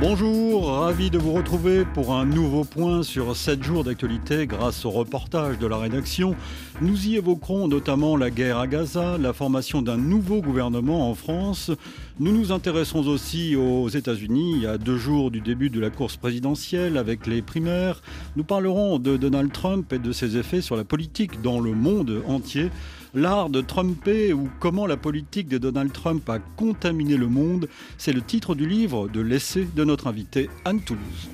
Bonjour, ravi de vous retrouver pour un nouveau point sur 7 jours d'actualité grâce au reportage de la rédaction. Nous y évoquerons notamment la guerre à Gaza, la formation d'un nouveau gouvernement en France. Nous nous intéressons aussi aux États-Unis, a deux jours du début de la course présidentielle avec les primaires. Nous parlerons de Donald Trump et de ses effets sur la politique dans le monde entier. L'art de Trumper ou comment la politique de Donald Trump a contaminé le monde, c'est le titre du livre de l'essai de notre invité Anne Toulouse.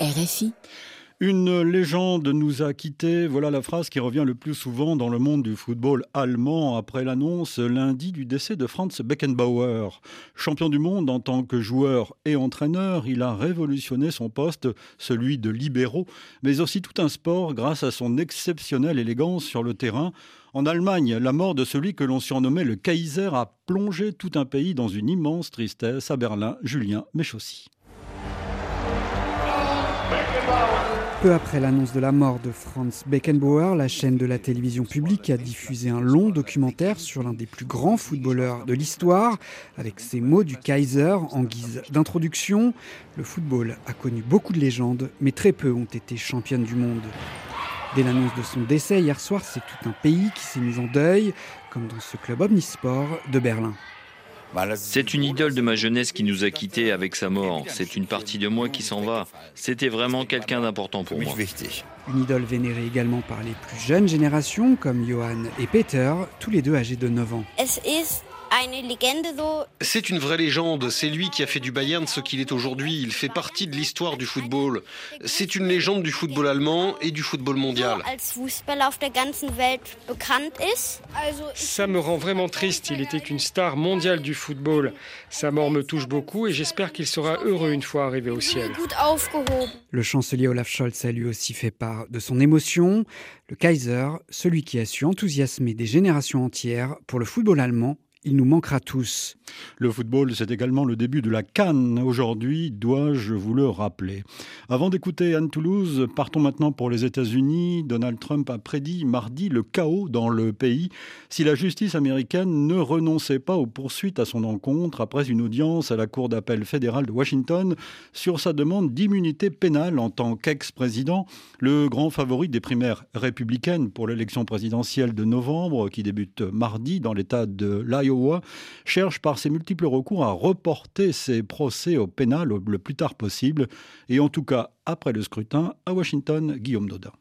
RFI. Une légende nous a quittés, voilà la phrase qui revient le plus souvent dans le monde du football allemand après l'annonce lundi du décès de Franz Beckenbauer. Champion du monde en tant que joueur et entraîneur, il a révolutionné son poste, celui de libéraux, mais aussi tout un sport grâce à son exceptionnelle élégance sur le terrain. En Allemagne, la mort de celui que l'on surnommait le Kaiser a plongé tout un pays dans une immense tristesse. À Berlin, Julien Méchaussy. Peu après l'annonce de la mort de Franz Beckenbauer, la chaîne de la télévision publique a diffusé un long documentaire sur l'un des plus grands footballeurs de l'histoire, avec ces mots du Kaiser en guise d'introduction. Le football a connu beaucoup de légendes, mais très peu ont été championnes du monde. Dès l'annonce de son décès hier soir, c'est tout un pays qui s'est mis en deuil, comme dans ce club omnisport de Berlin. C'est une idole de ma jeunesse qui nous a quittés avec sa mort. C'est une partie de moi qui s'en va. C'était vraiment quelqu'un d'important pour moi. Une idole vénérée également par les plus jeunes générations, comme Johan et Peter, tous les deux âgés de 9 ans. C'est une vraie légende. C'est lui qui a fait du Bayern ce qu'il est aujourd'hui. Il fait partie de l'histoire du football. C'est une légende du football allemand et du football mondial. Ça me rend vraiment triste. Il était une star mondiale du football. Sa mort me touche beaucoup et j'espère qu'il sera heureux une fois arrivé au ciel. Le chancelier Olaf Scholz a lui aussi fait part de son émotion. Le Kaiser, celui qui a su enthousiasmer des générations entières pour le football allemand il nous manquera tous. Le football, c'est également le début de la Cannes aujourd'hui, dois-je vous le rappeler? Avant d'écouter Anne Toulouse, partons maintenant pour les États-Unis. Donald Trump a prédit mardi le chaos dans le pays si la justice américaine ne renonçait pas aux poursuites à son encontre après une audience à la Cour d'appel fédérale de Washington sur sa demande d'immunité pénale en tant qu'ex-président, le grand favori des primaires républicaines pour l'élection présidentielle de novembre qui débute mardi dans l'État de l'Iowa cherche par ses multiples recours à reporter ses procès au pénal le plus tard possible, et en tout cas après le scrutin à Washington, Guillaume Dodin.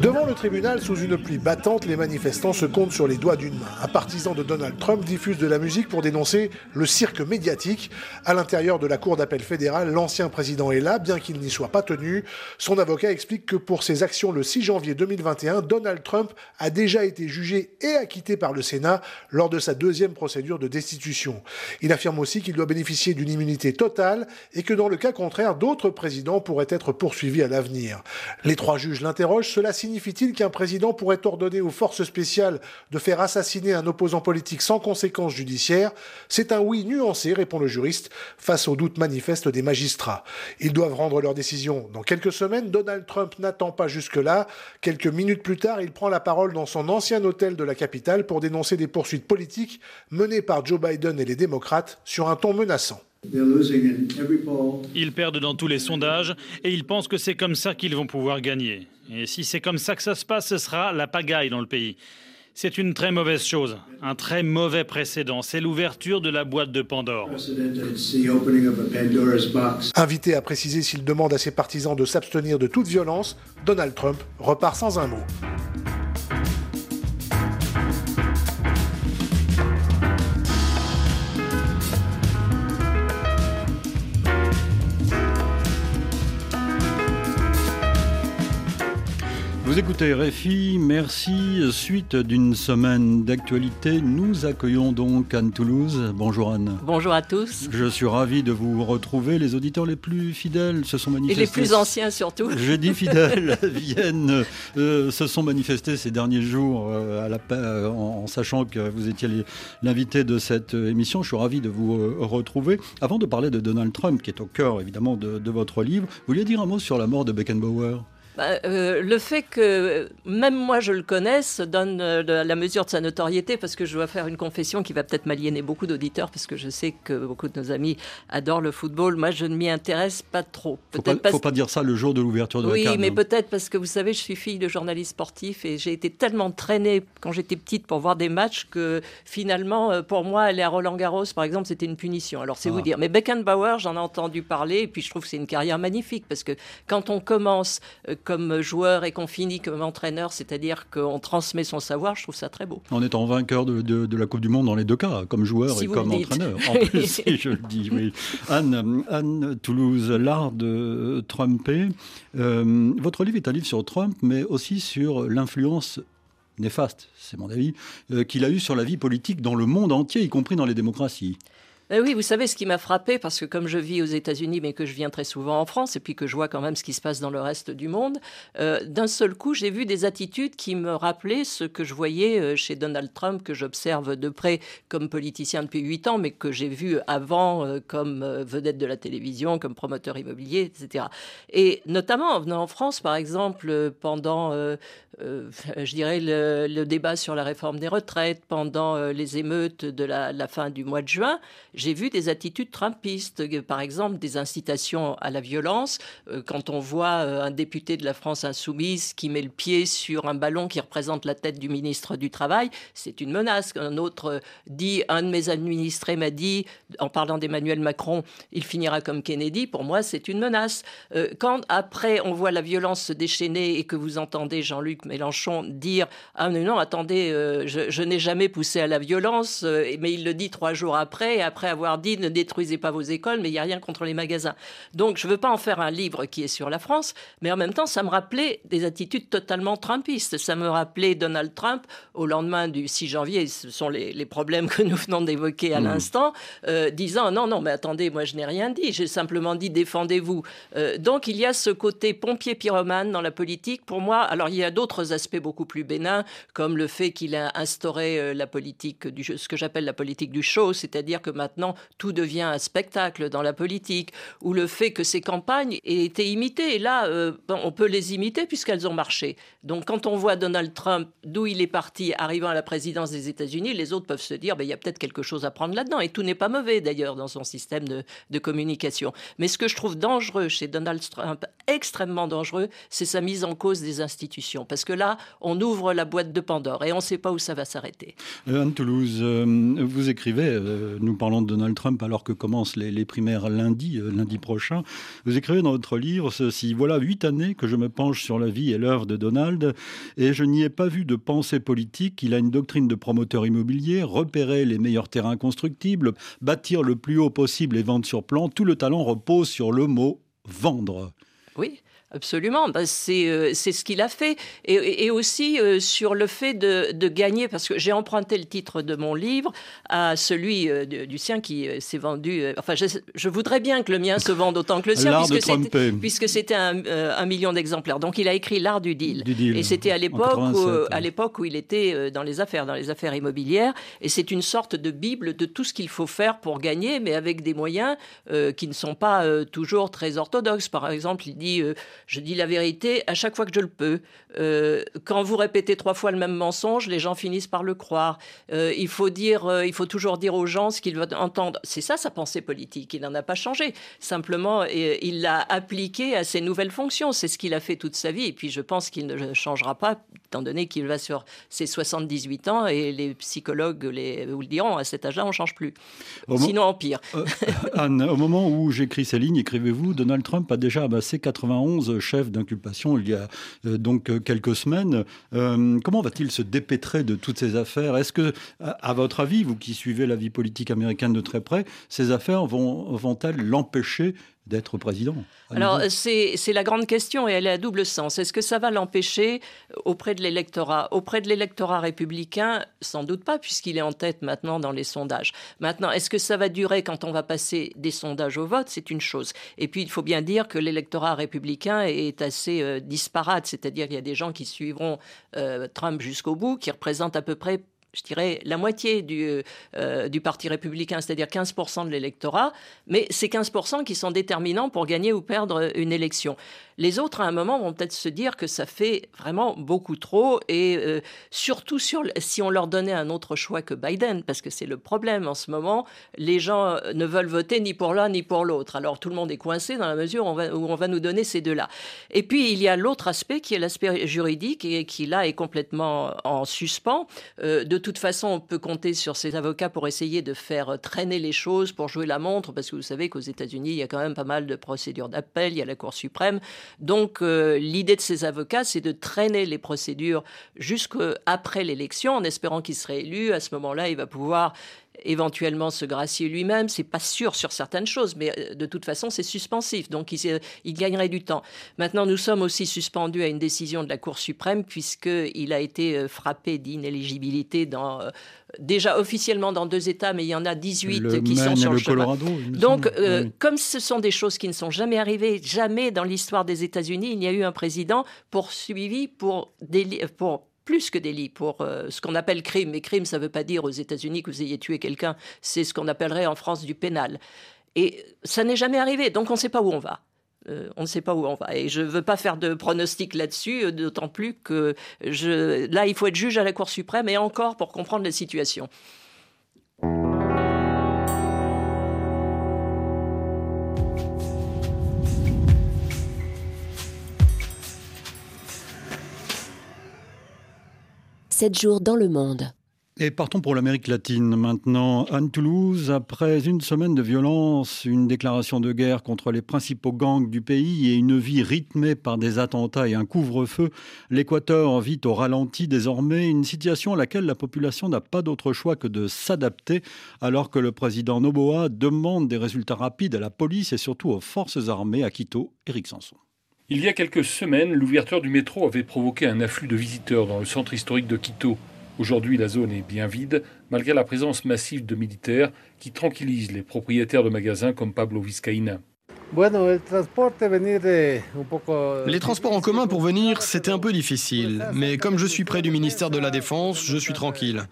Devant le tribunal, sous une pluie battante, les manifestants se comptent sur les doigts d'une main. Un partisan de Donald Trump diffuse de la musique pour dénoncer le cirque médiatique. À l'intérieur de la Cour d'appel fédérale, l'ancien président est là, bien qu'il n'y soit pas tenu. Son avocat explique que pour ses actions le 6 janvier 2021, Donald Trump a déjà été jugé et acquitté par le Sénat lors de sa deuxième procédure de destitution. Il affirme aussi qu'il doit bénéficier d'une immunité totale et que dans le cas contraire, d'autres présidents pourraient être poursuivis à l'avenir. Les trois juges l'interrogent, cela signifie-t-il qu'un président pourrait ordonner aux forces spéciales de faire assassiner un opposant politique sans conséquence judiciaire C'est un oui nuancé, répond le juriste, face aux doutes manifestes des magistrats. Ils doivent rendre leur décision dans quelques semaines. Donald Trump n'attend pas jusque-là. Quelques minutes plus tard, il prend la parole dans son ancien hôtel de la capitale pour dénoncer des poursuites politiques menées par Joe Biden et les démocrates sur un ton menaçant. Ils perdent dans tous les sondages et ils pensent que c'est comme ça qu'ils vont pouvoir gagner. Et si c'est comme ça que ça se passe, ce sera la pagaille dans le pays. C'est une très mauvaise chose, un très mauvais précédent. C'est l'ouverture de la boîte de Pandore. Invité à préciser s'il demande à ses partisans de s'abstenir de toute violence, Donald Trump repart sans un mot. Écoutez Réfi, merci. Suite d'une semaine d'actualité, nous accueillons donc Anne Toulouse. Bonjour Anne. Bonjour à tous. Je suis ravi de vous retrouver. Les auditeurs les plus fidèles se sont manifestés. Et les plus anciens surtout. Je dis fidèles, viennent, euh, se sont manifestés ces derniers jours euh, à la, euh, en, sachant que vous étiez l'invité de cette émission. Je suis ravi de vous retrouver. Avant de parler de Donald Trump, qui est au cœur évidemment de, de votre livre, vous vouliez dire un mot sur la mort de Beckenbauer? Bah, euh, le fait que même moi je le connaisse donne euh, la mesure de sa notoriété parce que je dois faire une confession qui va peut-être m'aliéner beaucoup d'auditeurs parce que je sais que beaucoup de nos amis adorent le football. Moi je ne m'y intéresse pas trop. Faut pas, faut pas dire ça le jour de l'ouverture de oui, la Oui, mais peut-être parce que vous savez, je suis fille de journaliste sportif et j'ai été tellement traînée quand j'étais petite pour voir des matchs que finalement, euh, pour moi, aller à Roland Garros, par exemple, c'était une punition. Alors c'est vous ah. dire. Mais Beckenbauer, j'en ai entendu parler et puis je trouve que c'est une carrière magnifique parce que quand on commence comme joueur et qu'on finit comme entraîneur, c'est-à-dire qu'on transmet son savoir, je trouve ça très beau. En étant vainqueur de, de, la Coupe du Monde dans les deux cas, comme joueur et comme entraîneur. En plus, si je le dis, oui. Anne, Anne Toulouse, l'art de Trumper. Euh, votre livre est un livre sur Trump, mais aussi sur l'influence néfaste, c'est mon avis, euh, qu'il a eu sur la vie politique dans le monde entier, y compris dans les démocraties. Ben oui, vous savez ce qui m'a frappé, parce que comme je vis aux États-Unis, mais que je viens très souvent en France, et puis que je vois quand même ce qui se passe dans le reste du monde, euh, d'un seul coup, j'ai vu des attitudes qui me rappelaient ce que je voyais euh, chez Donald Trump, que j'observe de près comme politicien depuis huit ans, mais que j'ai vu avant euh, comme vedette de la télévision, comme promoteur immobilier, etc. Et notamment en venant en France, par exemple, pendant, je dirais, le, débat sur la réforme des retraites, pendant les émeutes de la fin du mois de juin, j'ai vu des attitudes trumpistes, euh, par exemple des incitations à la violence. Euh, quand on voit euh, un député de la France insoumise qui met le pied sur un ballon qui représente la tête du ministre du Travail, c'est une menace. Un autre dit, un de mes administrés m'a dit, en parlant d'Emmanuel Macron, il finira comme Kennedy. Pour moi, c'est une menace. Quand après on voit la violence se déchaîner et que vous entendez Jean-Luc Mélenchon dire, ah non, non, attendez, je, je n'ai jamais poussé à la violence, mais il le dit trois jours après, et après avoir dit ne détruisez pas vos écoles, mais il n'y a rien contre les magasins. Donc je ne veux pas en faire un livre qui est sur la France, mais en même temps, ça me rappelait des attitudes totalement trumpistes. Ça me rappelait Donald Trump au lendemain du 6 janvier, ce sont les, problèmes que nous venons d'évoquer à mmh. l'instant, euh, disant non, non, mais attendez, moi je n'ai rien dit, j'ai simplement dit défendez-vous. Euh, donc il y a ce côté pompier pyromane dans la politique. Pour moi, alors il y a d'autres aspects beaucoup plus bénins, comme le fait qu'il a instauré euh, la politique du ce que j'appelle la politique du show, c'est-à-dire que maintenant tout devient un spectacle dans la politique, ou le fait que ces campagnes aient été imitées. Et là, euh, on peut les imiter puisqu'elles ont marché. Donc quand on voit Donald Trump, d'où il est parti, arrivant à la présidence des États-Unis, les autres peuvent se dire, ben, il y a peut-être quelque chose à prendre là-dedans. Et tout n'est pas mauvais d'ailleurs dans son système de, communication. Mais ce que je trouve dangereux chez Donald Trump, extrêmement dangereux, c'est sa mise en cause des institutions. Parce que là, on ouvre la boîte de Pandore et on ne sait pas où ça va s'arrêter. Euh, Anne Toulouse, euh, vous écrivez, nous parlons de Donald Trump alors que commencent les, primaires lundi, euh, lundi prochain. Vous écrivez dans votre livre ceci Voilà huit années que je me penche sur la vie et l'œuvre de Donald et je n'y ai pas vu de pensée politique. Il a une doctrine de promoteur immobilier, repérer les meilleurs terrains constructibles, bâtir le plus haut possible et vendre sur plan. Tout le talent repose sur le mot vendre. Oui. Absolument, euh, c'est ce qu'il a fait. Et, aussi euh, sur le fait de, de gagner, parce que j'ai emprunté le titre de mon livre à celui euh, du sien qui s'est vendu. enfin, je, je, voudrais bien que le mien se vende autant que le sien, puisque c'était un, un, million d'exemplaires. Donc il a écrit L'art du deal. Et c'était à l'époque où, à l'époque où il était dans les affaires, dans les affaires immobilières. Et c'est une sorte de bible de tout ce qu'il faut faire pour gagner, mais avec des moyens qui ne sont pas toujours très orthodoxes. Par exemple, il dit je dis la vérité à chaque fois que je le peux. Euh, quand vous répétez trois fois le même mensonge, les gens finissent par le croire. Euh, il faut dire, euh, il faut toujours dire aux gens ce qu'ils veulent entendre. C'est ça sa pensée politique. Il n'en a pas changé. Simplement, il l'a appliqué à ses nouvelles fonctions. C'est ce qu'il a fait toute sa vie. Et puis, je pense qu'il ne changera pas, étant donné qu'il va sur ses 78 ans et les psychologues les, vous le diront. À cet âge-là, on ne change plus. Sinon, empire. Anne, au moment où j'écris ces lignes, écrivez-vous, Donald Trump a déjà amassé 91 chef d'inculpation il y a euh, donc euh, quelques semaines. Euh, comment va-t-il se dépêtrer de toutes ces affaires? Est-ce que, à votre avis, vous qui suivez la vie politique américaine de très près, ces affaires vont, vont-elles l'empêcher d'être président Alors, c'est la grande question et elle est à double sens. Est-ce que ça va l'empêcher auprès de l'électorat Auprès de l'électorat républicain, sans doute pas, puisqu'il est en tête maintenant dans les sondages. Maintenant, est-ce que ça va durer quand on va passer des sondages au vote? C'est une chose. Et puis, il faut bien dire que l'électorat républicain est assez euh, disparate, c'est-à-dire qu'il y a des gens qui suivront euh, Trump jusqu'au bout, qui représentent à peu près je dirais, la moitié du, euh, du Parti républicain, c'est-à-dire 15% de l'électorat, mais c'est 15% qui sont déterminants pour gagner ou perdre une élection. Les autres, à un moment, vont peut-être se dire que ça fait vraiment beaucoup trop, et euh, surtout sur, si on leur donnait un autre choix que Biden, parce que c'est le problème en ce moment, les gens ne veulent voter ni pour l'un ni pour l'autre. Alors tout le monde est coincé dans la mesure où on va, où on va nous donner ces deux-là. Et puis il y a l'autre aspect qui est l'aspect juridique et qui là est complètement en suspens. Euh, de toute façon, on peut compter sur ces avocats pour essayer de faire traîner les choses, pour jouer la montre, parce que vous savez qu'aux États-Unis, il y a quand même pas mal de procédures d'appel, il y a la Cour suprême. Donc euh, l'idée de ces avocats, c'est de traîner les procédures jusqu'après l'élection, en espérant qu'il serait élu. À ce moment-là, il va pouvoir éventuellement se gracier lui-même. C'est pas sûr sur certaines choses, mais euh, de toute façon, c'est suspensif. Donc, il, il, gagnerait du temps. Maintenant, nous sommes aussi suspendus à une décision de la Cour suprême, puisqu'il a été euh, frappé d'inéligibilité dans déjà officiellement dans deux États, mais il y en a 18 qui sont sur le, chemin. Donc, euh, comme ce sont des choses qui ne sont jamais arrivées, jamais dans l'histoire des États-Unis, il n'y a eu un président poursuivi pour, pour plus que délit, pour euh, ce qu'on appelle crime. Mais crime, ça ne veut pas dire aux États-Unis que vous ayez tué quelqu'un, c'est ce qu'on appellerait en France du pénal. Et ça n'est jamais arrivé, donc on ne sait pas où on va. Euh, on ne sait pas où on va. Et je ne veux pas faire de pronostic là-dessus, euh, d'autant plus que là, il faut être juge à la Cour suprême et encore pour comprendre la situation. Et partons pour l'Amérique latine maintenant. Anne Toulouse, après une semaine de violence, une déclaration de guerre contre les principaux gangs du pays et une vie rythmée par des attentats et un couvre-feu, l'Équateur vit au ralenti désormais, une situation à laquelle la population n'a pas d'autre choix que de s'adapter, alors que le président Noboa demande des résultats rapides à la police et surtout aux forces armées à Quito. Éric Sanson. Il y a quelques semaines, l'ouverture du métro avait provoqué un afflux de visiteurs dans le centre historique de Quito. Aujourd'hui, la zone est bien vide, malgré la présence massive de militaires qui tranquillisent les propriétaires de magasins comme Pablo Vizcaína. Les transports en commun pour venir, c'était un peu difficile, mais comme je suis près du ministère de la Défense, je suis tranquille,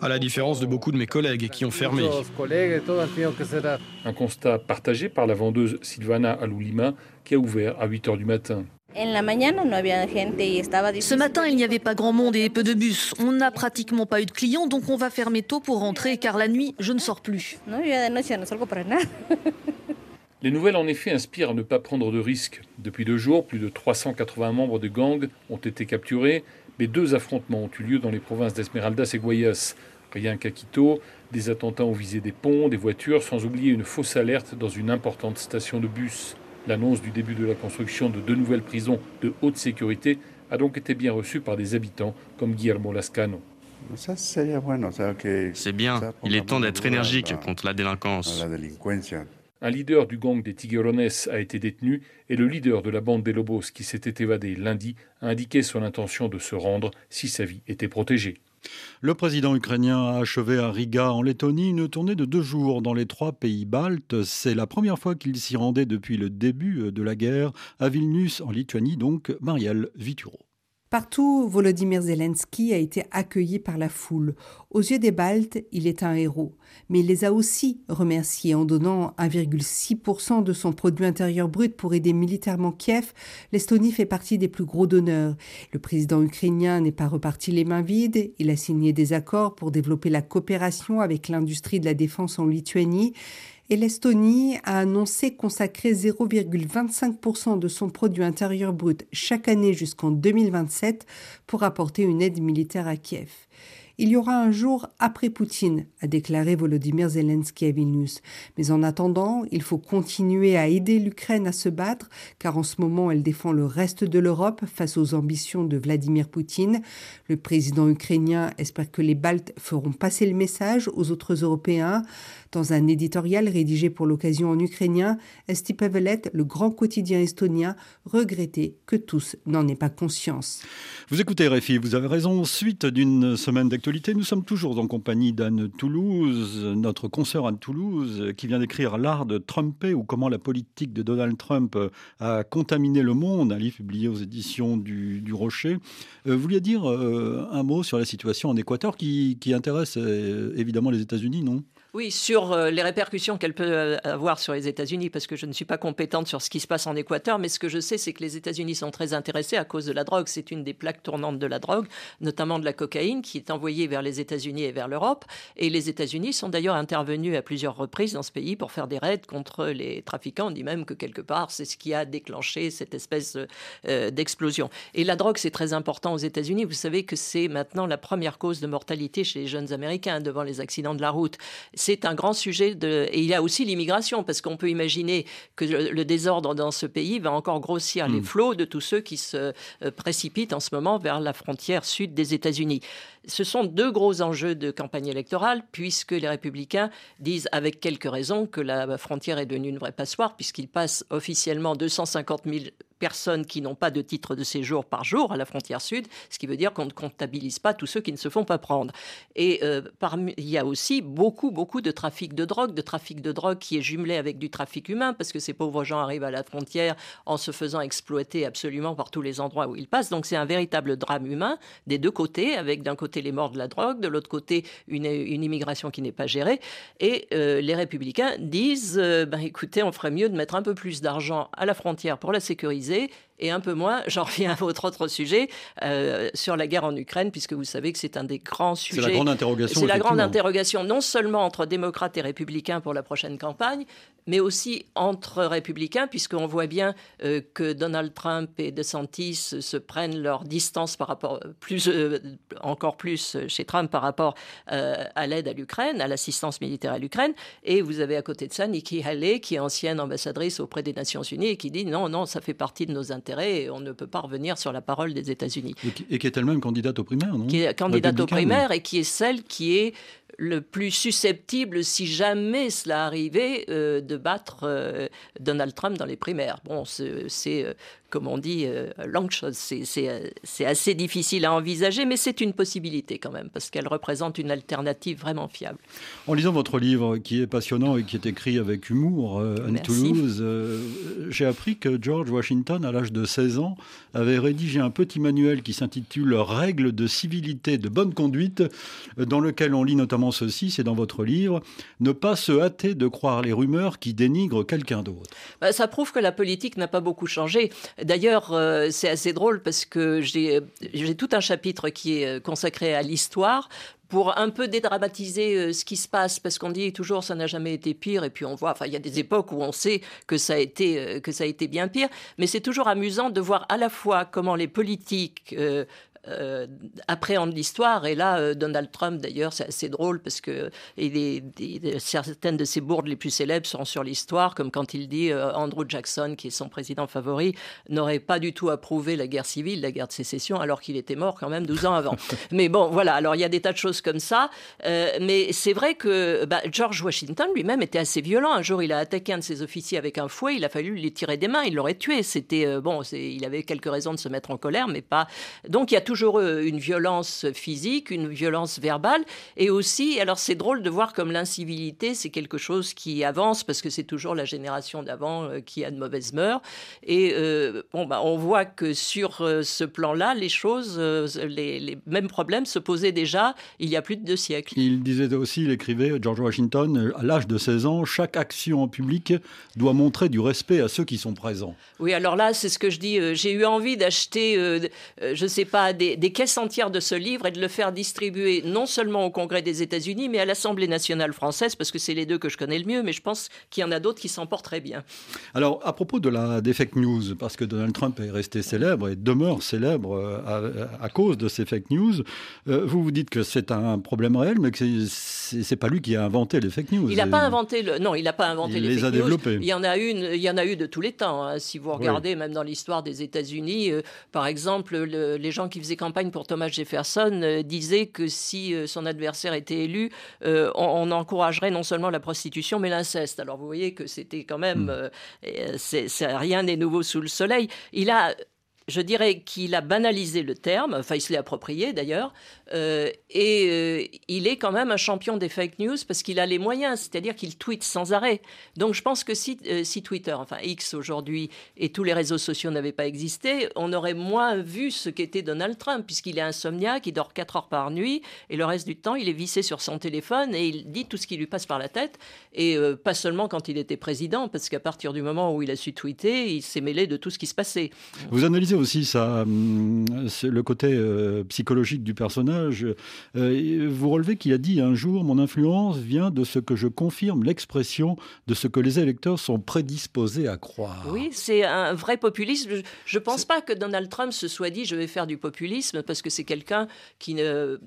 à la différence de beaucoup de mes collègues qui ont fermé. Un constat partagé par la vendeuse Silvana Alulima qui a ouvert à 8 h du matin. Ce matin, il n'y avait pas grand monde et peu de bus. On n'a pratiquement pas eu de clients, donc on va fermer tôt pour rentrer, car la nuit, je ne sors plus. Les nouvelles, en effet, inspirent à ne pas prendre de risques. Depuis deux jours, plus de 380 membres de gangs ont été capturés, mais deux affrontements ont eu lieu dans les provinces d'Esmeraldas et Guayas. Rien qu'à Quito, des attentats ont visé des ponts, des voitures, sans oublier une fausse alerte dans une importante station de bus. L'annonce du début de la construction de deux nouvelles prisons de haute sécurité a donc été bien reçue par des habitants comme Guillermo Lascano. C'est bien, il est temps d'être énergique contre la délinquance. Un leader du gang des Tiguerones a été détenu et le leader de la bande des Lobos qui s'était évadé lundi a indiqué son intention de se rendre si sa vie était protégée. Le président ukrainien a achevé à Riga, en Lettonie, une tournée de deux jours dans les trois pays baltes. C'est la première fois qu'il s'y rendait depuis le début de la guerre, à Vilnius, en Lituanie, donc Marielle Vituro. Partout, Volodymyr Zelensky a été accueilli par la foule. Aux yeux des Baltes, il est un héros. Mais il les a aussi remerciés en donnant 1,6% de son produit intérieur brut pour aider militairement Kiev. L'Estonie fait partie des plus gros donneurs. Le président ukrainien n'est pas reparti les mains vides. Il a signé des accords pour développer la coopération avec l'industrie de la défense en Lituanie et l'Estonie a annoncé consacrer 0,25% de son produit intérieur brut chaque année jusqu'en 2027 pour apporter une aide militaire à Kiev. Il y aura un jour après Poutine, a déclaré Volodymyr Zelensky à Vilnius. Mais en attendant, il faut continuer à aider l'Ukraine à se battre, car en ce moment, elle défend le reste de l'Europe face aux ambitions de Vladimir Poutine. Le président ukrainien espère que les Baltes feront passer le message aux autres Européens. Dans un éditorial rédigé pour l'occasion en ukrainien, Esti Pevelet, le grand quotidien estonien, regrettait que tous n'en aient pas conscience. Vous écoutez Réfi, vous avez raison. Suite d'une semaine d'actualité, nous sommes toujours en compagnie d'Anne Toulouse, notre consoeur Anne Toulouse, qui vient d'écrire L'art de Trumper ou comment la politique de Donald Trump a contaminé le monde, un livre publié aux éditions du, Rocher. Euh, vous vouliez dire euh, un mot sur la situation en Équateur qui, qui intéresse euh, évidemment les États-Unis, non? Oui, sur euh, les répercussions qu'elle peut euh, avoir sur les États-Unis, parce que je ne suis pas compétente sur ce qui se passe en Équateur, mais ce que je sais, c'est que les États-Unis sont très intéressés à cause de la drogue. C'est une des plaques tournantes de la drogue, notamment de la cocaïne, qui est envoyée vers les États-Unis et vers l'Europe. Et les États-Unis sont d'ailleurs intervenus à plusieurs reprises dans ce pays pour faire des raids contre les trafiquants. On dit même que quelque part, c'est ce qui a déclenché cette espèce euh, d'explosion. Et la drogue, c'est très important aux États-Unis. Vous savez que c'est maintenant la première cause de mortalité chez les jeunes Américains devant les accidents de la route c'est un grand sujet. De... Et il y a aussi l'immigration, parce qu'on peut imaginer que le désordre dans ce pays va encore grossir les hmm. flots de tous ceux qui se euh, précipitent en ce moment vers la frontière sud des États-Unis. Ce sont deux gros enjeux de campagne électorale, puisque les républicains disent avec quelques raisons que la frontière est devenue une vraie passoire, puisqu'ils passent officiellement 250 000 personnes qui n'ont pas de titre de séjour par jour à la frontière sud, ce qui veut dire qu'on ne comptabilise pas tous ceux qui ne se font pas prendre. Et euh, il y a aussi beaucoup, beaucoup de trafic de drogue, de trafic de drogue qui est jumelé avec du trafic humain, parce que ces pauvres gens arrivent à la frontière en se faisant exploiter absolument par tous les endroits où ils passent. Donc c'est un véritable drame humain des deux côtés, avec d'un côté les morts de la drogue, de l'autre côté une, immigration qui n'est pas gérée. Et euh, les républicains disent, euh, ben, écoutez, on ferait mieux de mettre un peu plus d'argent à la frontière pour la sécuriser organisé et un peu moins, j'en reviens à votre autre sujet, euh, sur la guerre en Ukraine, puisque vous savez que c'est un des grands sujets. C'est la grande interrogation. C'est la grande interrogation, non seulement entre démocrates et républicains pour la prochaine campagne, mais aussi entre républicains, puisqu'on voit bien euh, que Donald Trump et DeSantis se prennent leur distance par rapport, plus, euh, encore plus chez Trump par rapport à l'aide à l'Ukraine, à l'assistance militaire à l'Ukraine. Et vous avez à côté de ça Nikki Haley, qui est ancienne ambassadrice auprès des Nations Unies et qui dit non, non, ça fait partie de nos intérêts et on ne peut pas revenir sur la parole des États-Unis. Et qui est elle-même candidate aux primaires, non? Qui est candidate aux primaires et qui est celle qui est le plus susceptible, si jamais cela arrivait, euh, de battre euh, Donald Trump dans les primaires. Bon, c'est, euh, comme on dit, long shot. C'est assez difficile à envisager, mais c'est une possibilité quand même, parce qu'elle représente une alternative vraiment fiable. En lisant votre livre, qui est passionnant et qui est écrit avec humour, Anne Toulouse, j'ai appris que George Washington, à l'âge de 16 ans, avait rédigé un petit manuel qui s'intitule Règles de civilité, de bonne conduite, dans lequel on lit notamment ceci, c'est dans votre livre, ne pas se hâter de croire les rumeurs qui dénigrent quelqu'un d'autre. Bah, ça prouve que la politique n'a pas beaucoup changé. D'ailleurs, euh, c'est assez drôle parce que j'ai tout un chapitre qui est consacré à l'histoire pour un peu dédramatiser euh, ce qui se passe, parce qu'on dit toujours ça n'a jamais été pire, et puis on voit, enfin il y a des époques où on sait que ça a été, euh, que ça a été bien pire, mais c'est toujours amusant de voir à la fois comment les politiques euh, appréhende l'histoire. Et là, euh, Donald Trump, d'ailleurs, c'est assez drôle parce que certaines de ses bourdes les plus célèbres sont sur l'histoire, comme quand il dit euh, Andrew Jackson, qui est son président favori, n'aurait pas du tout approuvé la guerre civile, la guerre de sécession, alors qu'il était mort quand même 12 ans avant. mais bon, voilà. Alors il y a des tas de choses comme ça. mais c'est vrai que bah, George Washington lui-même était assez violent. Un jour, il a attaqué un de ses officiers avec un fouet. Il a fallu les tirer des mains. Il l'aurait tué. C'était bon. Il avait quelques raisons de se mettre en colère, mais pas. Donc il y a toujours toujours une violence physique, une violence verbale, et aussi, alors c'est drôle de voir comme l'incivilité, c'est quelque chose qui avance, parce que c'est toujours la génération d'avant euh, qui a de mauvaises mœurs, et euh, bon, bah, on voit que sur euh, ce plan-là, les choses, les, mêmes problèmes se posaient déjà il y a plus de deux siècles. Il disait aussi, il écrivait, George Washington, à l'âge de 16 ans, chaque action en public doit montrer du respect à ceux qui sont présents. Oui, alors là, c'est ce que je dis, j'ai eu envie d'acheter, je ne sais pas, des des, caisses entières de ce livre et de le faire distribuer non seulement au Congrès des États-Unis, mais à l'Assemblée nationale française, parce que c'est les deux que je connais le mieux, mais je pense qu'il y en a d'autres qui s'en portent très bien. Alors, à propos de la, des fake news, parce que Donald Trump est resté célèbre et demeure célèbre euh, à, cause de ces fake news, euh, vous vous dites que c'est un problème réel, mais que c'est pas lui qui a inventé les fake news. Il n'a pas inventé le, non, il n'a pas inventé les, les, a développés. Il y en a une, il y en a eu de tous les temps. Hein. Si vous regardez même dans l'histoire des États-Unis, euh, par exemple, les gens qui faisaient campagne pour Thomas Jefferson disaient que si son adversaire était élu, on, on, encouragerait non seulement la prostitution mais l'inceste. Alors vous voyez que c'était quand même, euh, c'est rien n'est nouveau sous le soleil. Il a je dirais qu'il a banalisé le terme, enfin il se l'est approprié d'ailleurs, euh, et euh, il est quand même un champion des fake news parce qu'il a les moyens, c'est-à-dire qu'il tweet sans arrêt. Donc je pense que si, euh, si Twitter, enfin X aujourd'hui, et tous les réseaux sociaux n'avaient pas existé, on aurait moins vu ce qu'était Donald Trump, puisqu'il est insomniaque, il dort 4 heures par nuit, et le reste du temps, il est vissé sur son téléphone et il dit tout ce qui lui passe par la tête, et pas seulement quand il était président, parce qu'à partir du moment où il a su tweeter, il s'est mêlé de tout ce qui se passait. Vous analysez aussi ça, hum, le côté euh, psychologique du personnage. Euh, vous relevez qu'il a dit un jour Mon influence vient de ce que je confirme l'expression de ce que les électeurs sont prédisposés à croire. Oui, c'est un vrai populisme. Je ne pense pas que Donald Trump se soit dit Je vais faire du populisme parce que c'est quelqu'un qui ne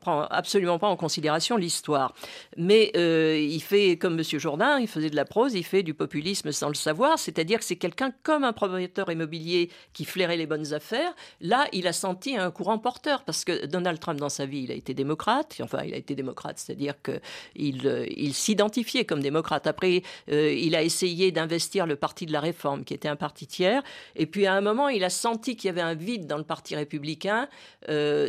prend absolument pas en considération l'histoire. Mais euh, il fait comme M. Jourdain, il faisait de la prose, il fait du populisme sans le savoir, c'est-à-dire que c'est quelqu'un comme un propriétaire immobilier qui flairait les bonnes affaires. Là, il a senti un courant porteur parce que Donald Trump, dans sa vie, il a été démocrate, enfin, il a été démocrate, c'est-à-dire qu'il euh, il s'identifiait comme démocrate. Après, euh, il a essayé d'investir le Parti de la Réforme, qui était un parti tiers, et puis à un moment, il a senti qu'il y avait un vide dans le Parti républicain.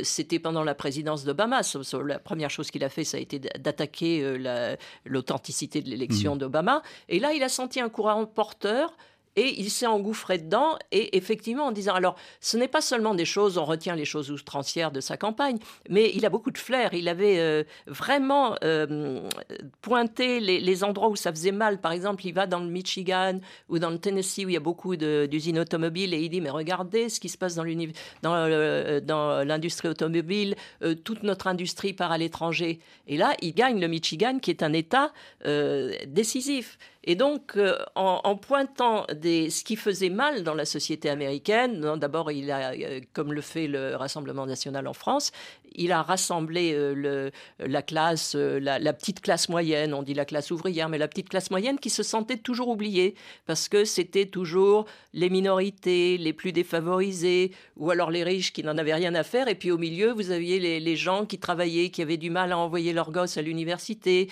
C'était pendant la présidence d'Obama la première chose qu'il a fait, ça a été d'attaquer euh, l'authenticité de l'élection mmh. d'Obama. Et là, il a senti un courant porteur et il s'est engouffré dedans, et effectivement en disant, alors ce n'est pas seulement des choses, on retient les choses outrancières de sa campagne, mais il a beaucoup de flair, il avait euh, vraiment euh, pointé les, endroits où ça faisait mal. Par exemple, il va dans le Michigan ou dans le Tennessee où il y a beaucoup d'usines automobiles, et il dit, mais regardez ce qui se passe dans l'industrie automobile, euh, toute notre industrie part à l'étranger. Et là, il gagne le Michigan, qui est un État décisif. Et donc, euh, en, pointant ce qui faisait mal dans la société américaine, d'abord, il a, euh, comme le fait le Rassemblement national en France, il a rassemblé euh, la classe, la, petite classe moyenne, on dit la classe ouvrière, mais la petite classe moyenne qui se sentait toujours oubliée, parce que c'était toujours les minorités, les plus défavorisés, ou alors les riches qui n'en avaient rien à faire, et puis au milieu, vous aviez les, les gens qui travaillaient, qui avaient du mal à envoyer leurs gosses à l'université,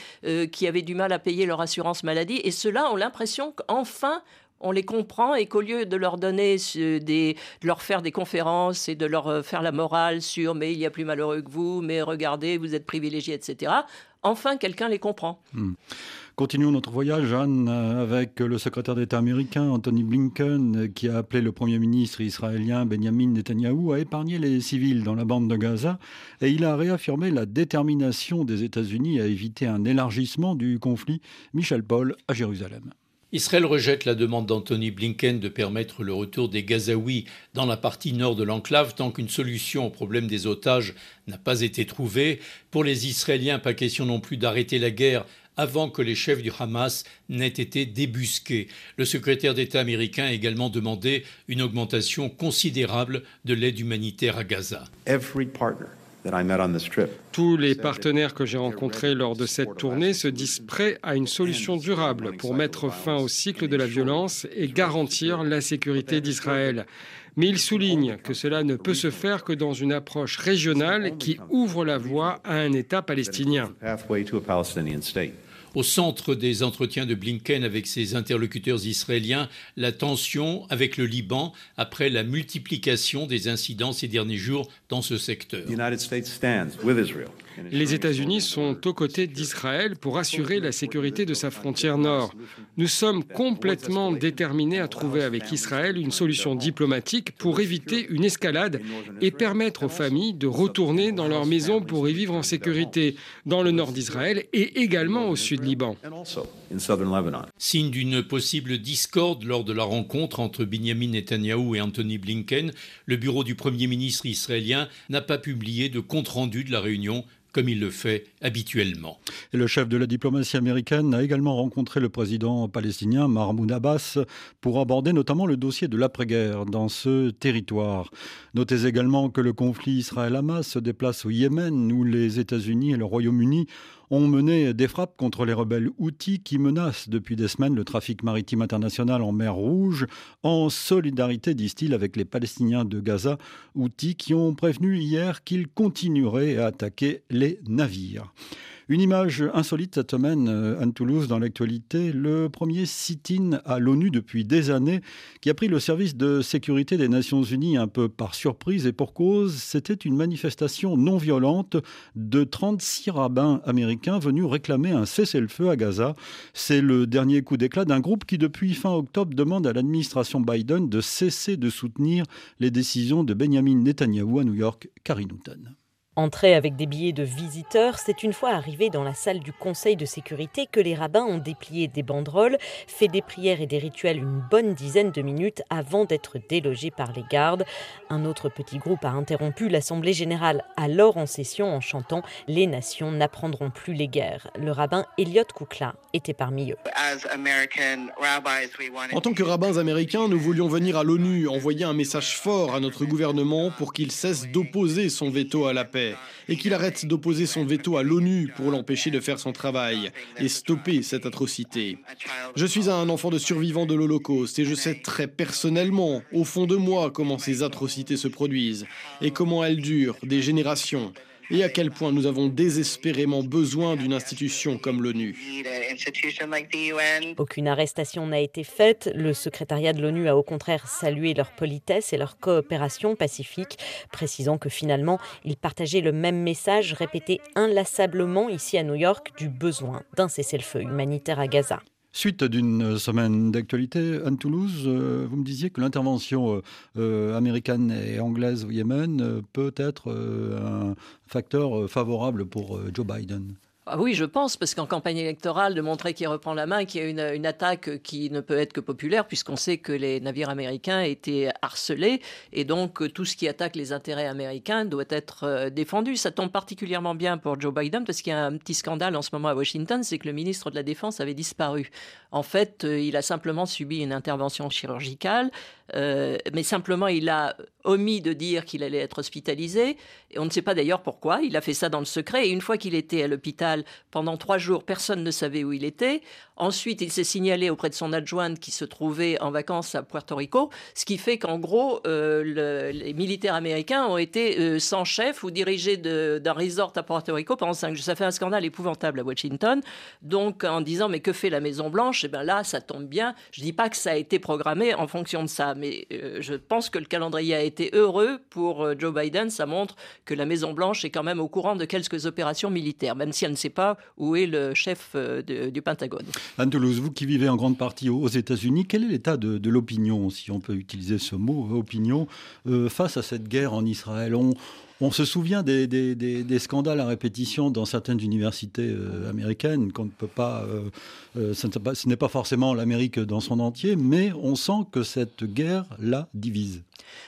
qui avaient du mal à payer leur assurance maladie, et ceux-là ont l'impression qu'enfin on les comprend et qu'au lieu de leur donner des, de leur faire des conférences et de leur euh, faire la morale sur mais il y a plus malheureux que vous, mais regardez, vous êtes privilégiés, etc. Enfin, quelqu'un les comprend. Hmm. Continuons notre voyage, Anne, avec le secrétaire d'État américain Anthony Blinken, qui a appelé le Premier ministre israélien Benjamin Netanyahou à épargner les civils dans la bande de Gaza, et il a réaffirmé la détermination des États-Unis à éviter un élargissement du conflit. Michel Paul à Jérusalem. Israël rejette la demande d'Anthony Blinken de permettre le retour des Gazaouis dans la partie nord de l'enclave tant qu'une solution au problème des otages n'a pas été trouvée. Pour les Israéliens, pas question non plus d'arrêter la guerre avant que les chefs du Hamas n'aient été débusqués. Le secrétaire d'État américain a également demandé une augmentation considérable de l'aide humanitaire à Gaza. Tous les partenaires que j'ai rencontrés lors de cette tournée se disent prêts à une solution durable pour mettre fin au cycle de la violence et garantir la sécurité d'Israël. Mais ils soulignent que cela ne peut se faire que dans une approche régionale qui ouvre la voie à un État palestinien. Au centre des entretiens de Blinken avec ses interlocuteurs israéliens, la tension avec le Liban après la multiplication des incidents ces derniers jours dans ce secteur. Les États-Unis sont aux côtés d'Israël pour assurer la sécurité de sa frontière nord. Nous sommes complètement déterminés à trouver avec Israël une solution diplomatique pour éviter une escalade et permettre aux familles de retourner dans leur maison pour y vivre en sécurité dans le nord d'Israël et également au sud Liban. Signe d'une possible discorde lors de la rencontre entre Benjamin Netanyahu et Anthony Blinken, le bureau du Premier ministre israélien n'a pas publié de compte-rendu de la réunion comme il le fait habituellement. Le chef de la diplomatie américaine a également rencontré le président palestinien Mahmoud Abbas pour aborder notamment le dossier de l'après-guerre dans ce territoire. Notez également que le conflit Israël-Hamas se déplace au Yémen où les États-Unis et le Royaume-Uni ont mené des frappes contre les rebelles Houthis qui menacent depuis des semaines le trafic maritime international en mer Rouge, en solidarité, disent-ils, avec les Palestiniens de Gaza, Houthis qui ont prévenu hier qu'ils continueraient à attaquer les navires. Une image insolite cette semaine, euh, Anne Toulouse, dans l'actualité, le premier sit-in à l'ONU depuis des années, qui a pris le service de sécurité des Nations Unies un peu par surprise et pour cause, c'était une manifestation non violente de 36 rabbins américains venus réclamer un cessez-le-feu à Gaza. C'est le dernier coup d'éclat d'un groupe qui, depuis fin octobre, demande à l'administration Biden de cesser de soutenir les décisions de Benjamin Netanyahu à New York, Carrie Newton. Entrer avec des billets de visiteurs, c'est une fois arrivé dans la salle du Conseil de sécurité que les rabbins ont déplié des banderoles, fait des prières et des rituels une bonne dizaine de minutes avant d'être délogés par les gardes. Un autre petit groupe a interrompu l'Assemblée générale, alors en session, en chantant Les nations n'apprendront plus les guerres. Le rabbin Elliot Koukla était parmi eux. En tant que rabbins américains, nous voulions venir à l'ONU envoyer un message fort à notre gouvernement pour qu'il cesse d'opposer son veto à la paix et qu'il arrête d'opposer son veto à l'ONU pour l'empêcher de faire son travail et stopper cette atrocité. Je suis un enfant de survivant de l'Holocauste et je sais très personnellement, au fond de moi, comment ces atrocités se produisent et comment elles durent des générations et à quel point nous avons désespérément besoin d'une institution comme l'ONU. Aucune arrestation n'a été faite. Le secrétariat de l'ONU a au contraire salué leur politesse et leur coopération pacifique, précisant que finalement, ils partageaient le même message répété inlassablement ici à New York du besoin d'un cessez-le-feu humanitaire à Gaza. Suite d'une semaine d'actualité, Anne Toulouse, euh, vous me disiez que l'intervention euh, euh, américaine et anglaise au Yémen peut être un facteur favorable pour Joe Biden. Ah oui, je pense, parce qu'en campagne électorale, de montrer qu'il reprend la main, qu'il y a une, une, attaque qui ne peut être que populaire, puisqu'on sait que les navires américains étaient harcelés, et donc tout ce qui attaque les intérêts américains doit être euh, défendu. Ça tombe particulièrement bien pour Joe Biden, parce qu'il y a un petit scandale en ce moment à Washington, c'est que le ministre de la Défense avait disparu. En fait, euh, il a simplement subi une intervention chirurgicale, euh, mais simplement il a omis de dire qu'il allait être hospitalisé, et on ne sait pas d'ailleurs pourquoi. Il a fait ça dans le secret, et une fois qu'il était à l'hôpital, pendant trois jours, personne ne savait où il était. Ensuite, il s'est signalé auprès de son adjointe qui se trouvait en vacances à Puerto Rico, ce qui fait qu'en gros, euh, les militaires américains ont été euh, sans chef ou dirigés d'un resort à Puerto Rico pendant cinq jours. Ça fait un scandale épouvantable à Washington. Donc, en disant, mais que fait la Maison-Blanche Eh bien là, ça tombe bien. Je dis pas que ça a été programmé en fonction de ça, mais euh, je pense que le calendrier a été heureux pour Joe Biden. Ça montre que la Maison-Blanche est quand même au courant de quelques opérations militaires, même si elle ne sait pas où est le chef du Pentagone. Anne Toulouse, vous qui vivez en grande partie aux États-Unis, quel est l'état de, l'opinion, si on peut utiliser ce mot, opinion, euh, face à cette guerre en Israël? On, se souvient des, scandales à répétition dans certaines universités euh, américaines qu'on ne peut pas. Euh, ce n'est pas forcément l'Amérique dans son entier, mais on sent que cette guerre la divise.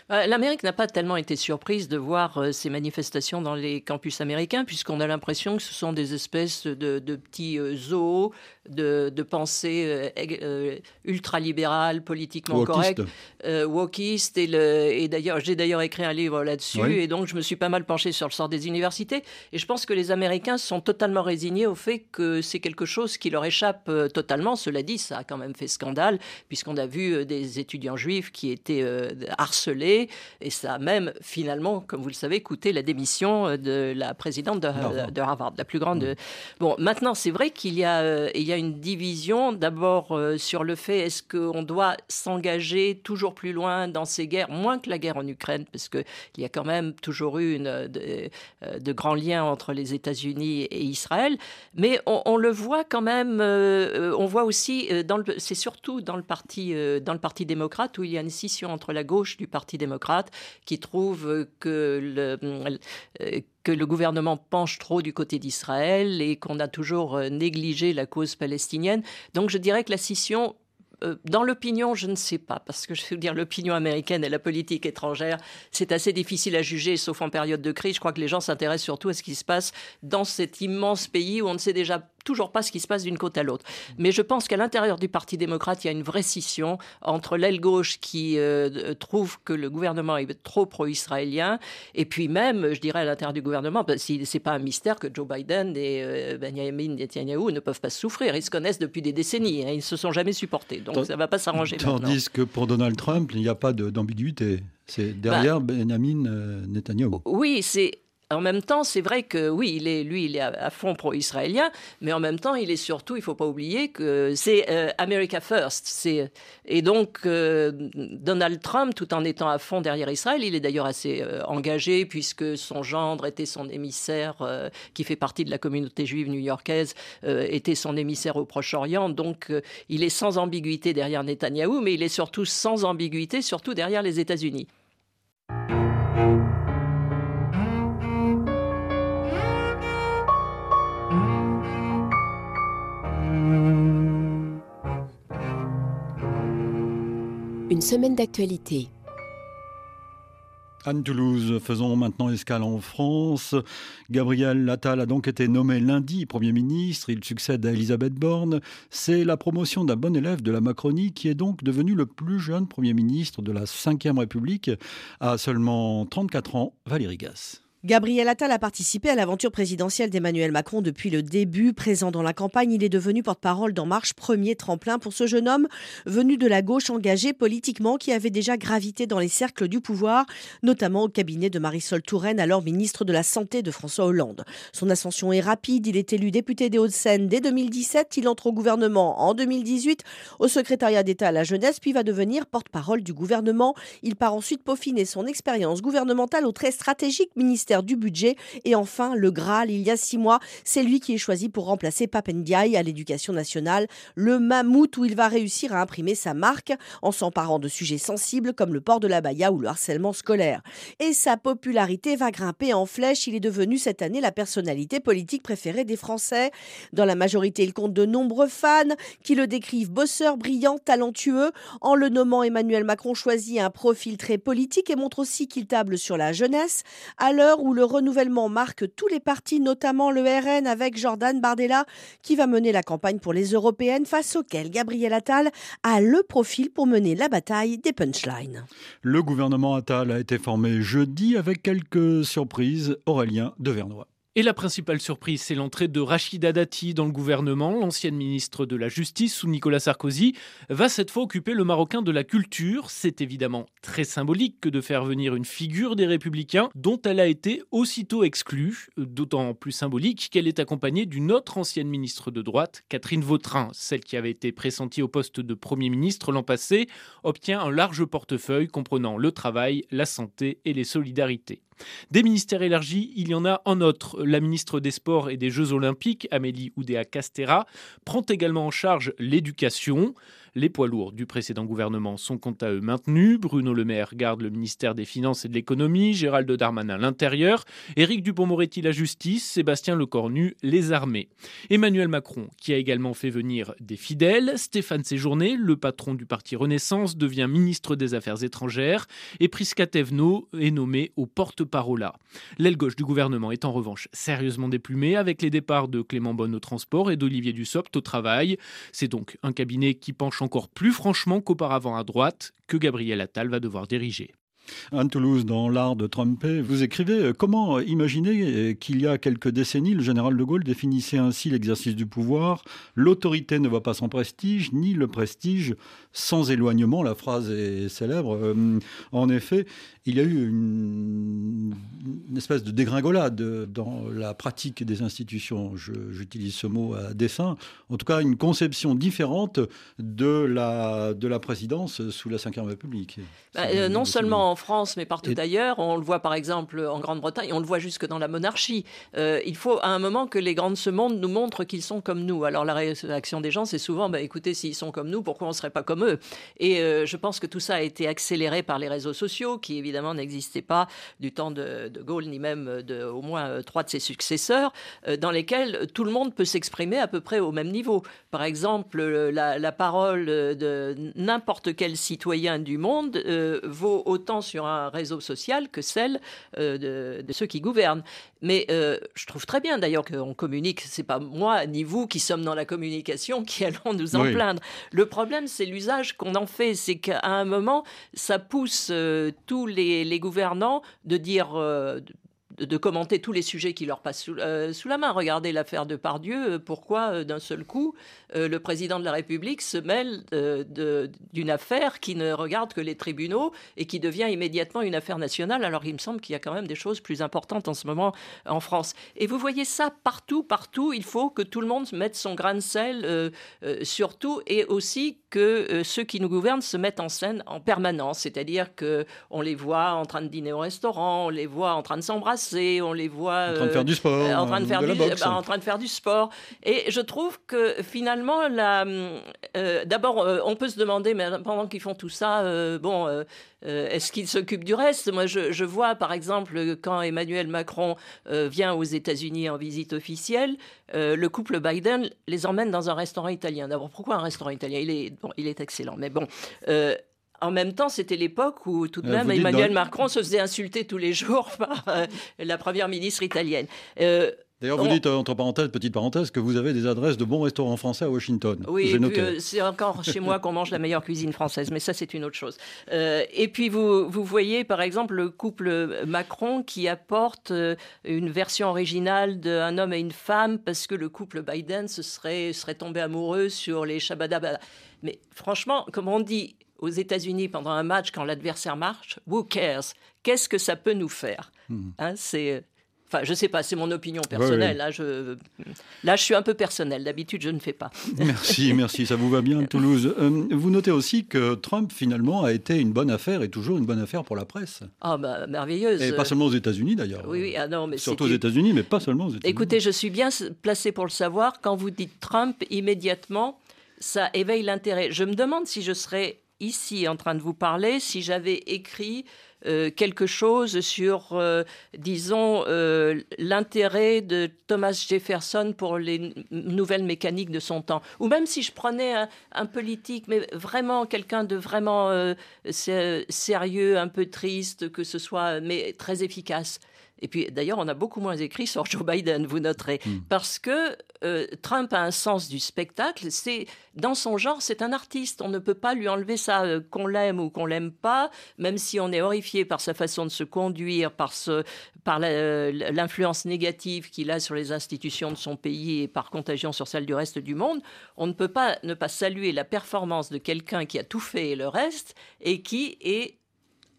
Bah, L'Amérique n'a pas tellement été surprise de voir euh, ces manifestations dans les campus américains, puisqu'on a l'impression que ce sont des espèces de, petits euh, zoos de, pensée euh, ultralibérale, politiquement correcte, wokiste. Et, d'ailleurs, j'ai d'ailleurs écrit un livre là-dessus, et donc je me suis pas mal penché sur le sort des universités. Et je pense que les Américains sont totalement résignés au fait que c'est quelque chose qui leur échappe totalement. Cela dit, ça a quand même fait scandale, puisqu'on a vu des étudiants juifs qui étaient harcelés harcelé et ça a même finalement, comme vous le savez, coûté la démission de la présidente de, Harvard, la plus grande. Bon, maintenant, c'est vrai qu'il y, a, il y a une division. D'abord sur le fait est-ce qu'on doit s'engager toujours plus loin dans ces guerres, moins que la guerre en Ukraine, parce qu'il y a quand même toujours eu une, de, de, grands liens entre les États-Unis et Israël, mais on, le voit quand même, on voit aussi, c'est surtout dans le parti, dans le parti démocrate où il y a une scission entre la gauche du Parti démocrate qui trouve que le, que le gouvernement penche trop du côté d'Israël et qu'on a toujours euh, négligé la cause palestinienne. Donc je dirais que la scission euh, dans l'opinion, je ne sais pas, parce que je veux dire, l'opinion américaine et la politique étrangère, c'est assez difficile à juger, sauf en période de crise. Je crois que les gens s'intéressent surtout à ce qui se passe dans cet immense pays où on ne sait déjà toujours pas ce qui se passe d'une côte à l'autre. Mais je pense qu'à l'intérieur du Parti démocrate, il y a une vraie scission entre l'aile gauche qui euh, trouve que le gouvernement est trop pro-israélien, et puis même, je dirais, à l'intérieur du gouvernement, ben, si, c'est pas un mystère que Joe Biden et euh, Benjamin Netanyahu ne peuvent pas souffrir. Ils se connaissent depuis des décennies, hein. ils ne se sont jamais supportés. Donc ça ne va pas s'arranger. Tandis que pour Donald Trump, il n'y a pas d'ambiguïté. C'est derrière bah Benjamin euh, Netanyahu. Oui, c'est en même temps, c'est vrai que oui, lui, il est à, fond pro-israélien, mais en même temps, il est surtout, il faut pas oublier que c'est euh, America First. et donc euh, Donald Trump, tout en étant à fond derrière Israël, il est d'ailleurs assez euh, engagé puisque son gendre était son émissaire, qui fait partie de la communauté juive new-yorkaise, était son émissaire au Proche-Orient. Donc, il est sans ambiguïté derrière Netanyahou, mais il est surtout sans ambiguïté, surtout derrière les États-Unis. Une semaine d'actualité. Anne Toulouse, faisons maintenant escale en France. Gabriel Attal a donc été nommé lundi Premier ministre. Il succède à Elisabeth Borne. C'est la promotion d'un bon élève de la Macronie qui est donc devenu le plus jeune Premier ministre de la Ve République à seulement 34 ans, Valérie Gasse. Gabriel Attal a participé à l'aventure présidentielle d'Emmanuel Macron depuis le début. Présent dans la campagne, il est devenu porte-parole d'En Marche, premier tremplin pour ce jeune homme venu de la gauche engagé politiquement qui avait déjà gravité dans les cercles du pouvoir, notamment au cabinet de Marisol Touraine, alors ministre de la Santé de François Hollande. Son ascension est rapide. Il est élu député des Hauts-de-Seine dès 2017. Il entre au gouvernement en 2018 au secrétariat d'État à la jeunesse, puis va devenir porte-parole du gouvernement. Il part ensuite peaufiner son expérience gouvernementale au très stratégique ministère du budget. Et enfin, le Graal, il y a six mois, c'est lui qui est choisi pour remplacer Papendiaï à l'éducation nationale, le mammouth où il va réussir à imprimer sa marque en s'emparant de sujets sensibles comme le port de la baya ou le harcèlement scolaire. Et sa popularité va grimper en flèche. Il est devenu cette année la personnalité politique préférée des Français. Dans la majorité, il compte de nombreux fans qui le décrivent bosseur, brillant, talentueux. En le nommant, Emmanuel Macron choisit un profil très politique et montre aussi qu'il table sur la jeunesse. À l'heure où le renouvellement marque tous les partis, notamment le RN avec Jordan Bardella, qui va mener la campagne pour les européennes, face auquel Gabriel Attal a le profil pour mener la bataille des punchlines. Le gouvernement Attal a été formé jeudi avec quelques surprises. Aurélien de Vernois. Et la principale surprise, c'est l'entrée de Rachida Dati dans le gouvernement. L'ancienne ministre de la Justice sous Nicolas Sarkozy va cette fois occuper le Marocain de la culture. C'est évidemment très symbolique que de faire venir une figure des Républicains dont elle a été aussitôt exclue. D'autant plus symbolique qu'elle est accompagnée d'une autre ancienne ministre de droite, Catherine Vautrin, celle qui avait été pressentie au poste de Premier ministre l'an passé, obtient un large portefeuille comprenant le travail, la santé et les solidarités. Des ministères élargis, il y en a un autre. La ministre des Sports et des Jeux Olympiques, Amélie Oudéa-Castera, prend également en charge l'éducation. Les poids lourds du précédent gouvernement sont quant à eux maintenus. Bruno Le Maire garde le ministère des Finances et de l'Économie, Gérald Darmanin l'Intérieur, Éric Dupont-Moretti la Justice, Sébastien Lecornu les Armées. Emmanuel Macron, qui a également fait venir des fidèles, Stéphane Séjourné, le patron du parti Renaissance, devient ministre des Affaires étrangères et Prisca Thévenot est nommé au porte-parole. L'aile gauche du gouvernement est en revanche sérieusement déplumée avec les départs de Clément Bonne au transport et d'Olivier Dussopt au travail. C'est donc un cabinet qui penche encore plus franchement qu'auparavant à droite que Gabriel Attal va devoir diriger. Anne Toulouse, dans l'art de tromper, vous écrivez euh, Comment imaginer euh, qu'il y a quelques décennies, le général de Gaulle définissait ainsi l'exercice du pouvoir L'autorité ne va pas sans prestige, ni le prestige sans éloignement. La phrase est célèbre. Euh, en effet, il y a eu une, espèce de dégringolade dans la pratique des institutions. J'utilise ce mot à dessein. En tout cas, une conception différente de la, de la présidence sous la Ve République. Bah, non seulement en France, mais partout ailleurs. On le voit par exemple en Grande-Bretagne, on le voit jusque dans la monarchie. Euh, il faut à un moment que les grands de ce monde nous montrent qu'ils sont comme nous. Alors la réaction des gens, c'est souvent, bah, écoutez, s'ils sont comme nous, pourquoi on ne serait pas comme eux? Et euh, je pense que tout ça a été accéléré par les réseaux sociaux, qui évidemment n'existaient pas du temps de, Gaulle, ni même de au moins euh, trois de ses successeurs, dans lesquels tout le monde peut s'exprimer à peu près au même niveau. Par exemple, la, parole de n'importe quel citoyen du monde vaut autant sur un réseau social que celle euh, de, ceux qui gouvernent. Mais euh, je trouve très bien d'ailleurs qu'on communique. C'est pas moi ni vous qui sommes dans la communication qui allons nous en plaindre. Le problème, c'est l'usage qu'on en fait. C'est qu'à un moment, ça pousse euh, tous les, les, gouvernants de dire de commenter tous les sujets qui leur passent sous, euh, la main. Regardez l'affaire de Pardieu. Euh, pourquoi, euh, d'un seul coup, le président de la République se mêle d'une affaire qui ne regarde que les tribunaux et qui devient immédiatement une affaire nationale Alors, il me semble qu'il y a quand même des choses plus importantes en ce moment en France. Et vous voyez ça partout, partout. Il faut que tout le monde mette son grain de sel surtout et aussi que ceux qui nous gouvernent se mettent en scène en permanence. C'est-à-dire qu'on les voit en train de dîner au restaurant, on les voit en train de s'embrasser on les voit en train de faire du sport, en train de faire du, bah, en train de faire du sport. Et je trouve que finalement, euh, d'abord, euh, on peut se demander, mais pendant qu'ils font tout ça, euh, bon, est-ce qu'ils s'occupent du reste? Moi, je, vois par exemple quand Emmanuel Macron vient aux États-Unis en visite officielle, le couple Biden les emmène dans un restaurant italien. D'abord, pourquoi un restaurant italien? Il est bon, il est excellent, mais bon. En même temps, c'était l'époque où tout de euh, même Emmanuel Macron se faisait insulter tous les jours par euh, la première ministre italienne. Euh, D'ailleurs, vous dites, entre parenthèses, petite parenthèse, que vous avez des adresses de bons restaurants français à Washington. Oui, c'est encore chez moi qu'on mange la meilleure cuisine française, mais ça, c'est une autre chose. et puis, vous, vous voyez, par exemple, le couple Macron qui apporte une version originale d'un homme et une femme parce que le couple Biden se serait, serait tombé amoureux sur les Shabadabada. Mais franchement, comme on dit, aux États-Unis pendant un match quand l'adversaire marche, who cares? Qu'est-ce que ça peut nous faire? Hmm. hein, C'est Enfin, je sais pas, c'est mon opinion personnelle. Là, je, là, je suis un peu personnel. D'habitude, je ne fais pas. Merci, merci. Ça vous va bien, Toulouse. Euh, vous notez aussi que Trump, finalement, a été une bonne affaire et toujours une bonne affaire pour la presse. Ah, bah, merveilleuse. Et pas seulement aux États-Unis, d'ailleurs. Oui, oui. Ah, non, mais Surtout aux États-Unis, mais pas seulement aux États-Unis. Écoutez, je suis bien placé pour le savoir. Quand vous dites Trump, immédiatement, ça éveille l'intérêt. Je me demande si je serais ici en train de vous parler si j'avais écrit euh, quelque chose sur, euh, disons, euh, l'intérêt de Thomas Jefferson pour les nouvelles mécaniques de son temps. Ou même si je prenais un, politique, mais vraiment quelqu'un de vraiment sérieux, un peu triste, que ce soit, mais très efficace. Et puis d'ailleurs, on a beaucoup moins écrit sur Joe Biden, vous noterez, hmm. parce que euh, Trump a un sens du spectacle. C'est dans son genre, c'est un artiste. On ne peut pas lui enlever ça, euh, qu'on l'aime ou qu'on l'aime pas, même si on est horrifié par sa façon de se conduire, par ce, par euh, l'influence négative qu'il a sur les institutions de son pays et par contagion sur celle du reste du monde. On ne peut pas ne pas saluer la performance de quelqu'un qui a tout fait et le reste et qui est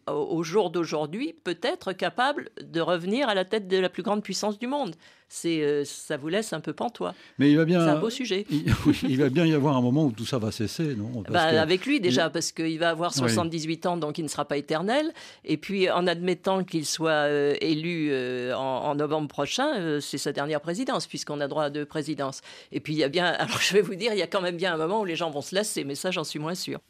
au jour d'aujourd'hui, peut-être capable de revenir à la tête de la plus grande puissance du monde. C'est, euh, ça vous laisse un peu pantois. Mais il va bien. C'est un beau sujet. Il, va bien y avoir un moment où tout ça va cesser, non? Bah, Avec lui déjà, parce qu'il va avoir 78 ans, donc il ne sera pas éternel. Et puis, en admettant qu'il soit euh, élu euh, en, novembre prochain, c'est sa dernière présidence, puisqu'on a droit à deux présidences. Et puis, il y a bien. Alors, je vais vous dire, il y a quand même bien un moment où les gens vont se lasser, mais ça, j'en suis moins sûr.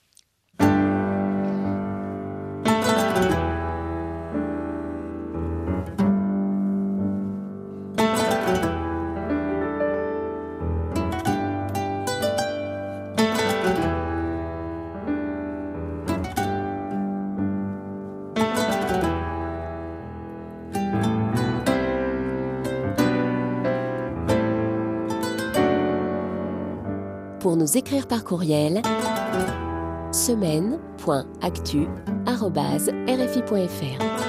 Pour nous écrire par courriel, semaine.actu.rfi.fr.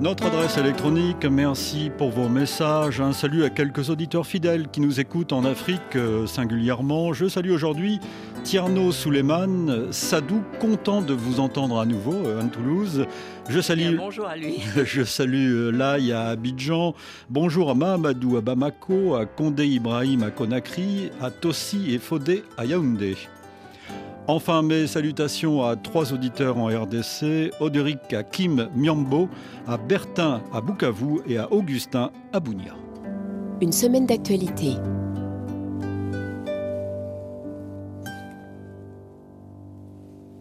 Notre adresse électronique, merci pour vos messages. Un salut à quelques auditeurs fidèles qui nous écoutent en Afrique euh, singulièrement. Je salue aujourd'hui Tierno Suleiman, Sadou, content de vous entendre à nouveau, euh, Anne Toulouse. Je salue, bonjour à lui. je salue euh, Lai à Abidjan. Bonjour à Mahamadou à Bamako, à Condé Ibrahim à Conakry, à Tossi et Fodé à Yaoundé. Enfin, mes salutations à trois auditeurs en RDC, Oderic à Kim Myambo, à Bertin à Bukavu et à Augustin à Bounia. Une semaine d'actualité.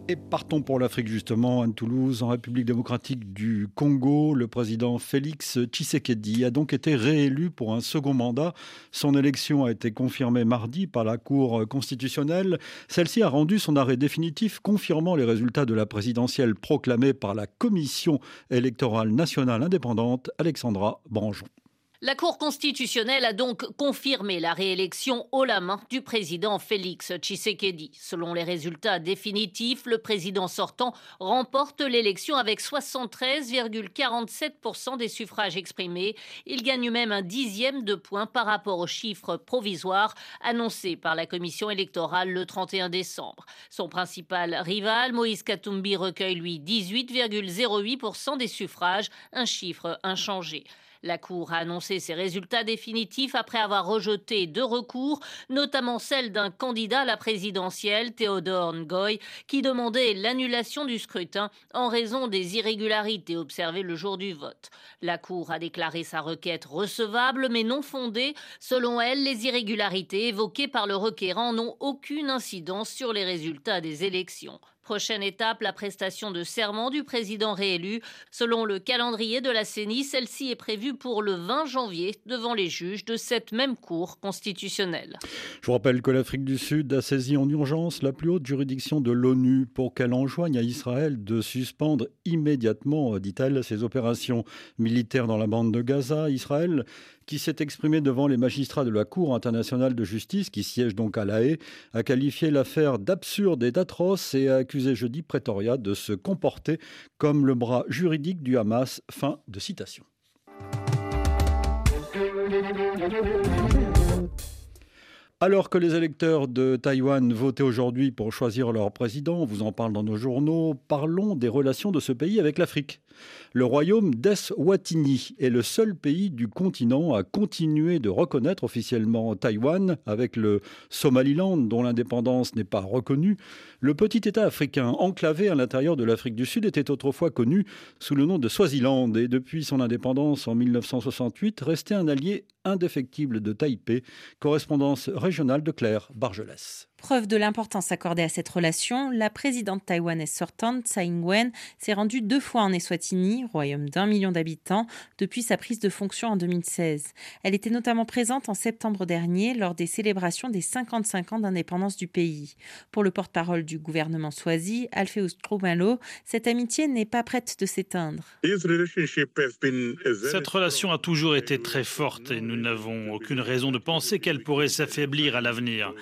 Et partons pour l'Afrique justement, à Toulouse, en République démocratique du Congo. Le président Félix Tshisekedi a donc été réélu pour un second mandat. Son élection a été confirmée mardi par la Cour constitutionnelle. Celle-ci a rendu son arrêt définitif confirmant les résultats de la présidentielle proclamée par la Commission électorale nationale indépendante, Alexandra Branjon. La Cour constitutionnelle a donc confirmé la réélection haut la main du président Félix Tshisekedi. Selon les résultats définitifs, le président sortant remporte l'élection avec 73,47% des suffrages exprimés. Il gagne même un dixième de point par rapport aux chiffres provisoires annoncés par la commission électorale le 31 décembre. Son principal rival, Moïse Katumbi, recueille lui 18,08% des suffrages, un chiffre inchangé. La Cour a annoncé ses résultats définitifs après avoir rejeté deux recours, notamment celle d'un candidat à la présidentielle, Théodore Ngoy, qui demandait l'annulation du scrutin en raison des irrégularités observées le jour du vote. La Cour a déclaré sa requête recevable mais non fondée. Selon elle, les irrégularités évoquées par le requérant n'ont aucune incidence sur les résultats des élections. Prochaine étape, la prestation de serment du président réélu. Selon le calendrier de la CENI, celle-ci est prévue pour le 20 janvier devant les juges de cette même Cour constitutionnelle. Je vous rappelle que l'Afrique du Sud a saisi en urgence la plus haute juridiction de l'ONU pour qu'elle enjoigne à Israël de suspendre immédiatement, dit-elle, ses opérations militaires dans la bande de Gaza. Israël qui s'est exprimé devant les magistrats de la Cour internationale de justice, qui siège donc à La Haye, a qualifié l'affaire d'absurde et d'atroce et a accusé jeudi Pretoria de se comporter comme le bras juridique du Hamas. Fin de citation. Alors que les électeurs de Taïwan votaient aujourd'hui pour choisir leur président, on vous en parle dans nos journaux, parlons des relations de ce pays avec l'Afrique. Le royaume d'Eswatini est le seul pays du continent à continuer de reconnaître officiellement Taïwan, avec le Somaliland dont l'indépendance n'est pas reconnue. Le petit État africain enclavé à l'intérieur de l'Afrique du Sud était autrefois connu sous le nom de Swaziland et depuis son indépendance en 1968 restait un allié indéfectible de Taipei, correspondance régionale de Claire Bargelès. Preuve de l'importance accordée à cette relation, la présidente taïwanaise sortante, Tsai Ing-wen, s'est rendue deux fois en Eswatini, royaume d'un million d'habitants, depuis sa prise de fonction en 2016. Elle était notamment présente en septembre dernier lors des célébrations des 55 ans d'indépendance du pays. Pour le porte-parole du gouvernement Swazi, Alpheus Trumalo, cette amitié n'est pas prête de s'éteindre. Cette relation a toujours été très forte et nous n'avons aucune raison de penser qu'elle pourrait s'affaiblir à l'avenir.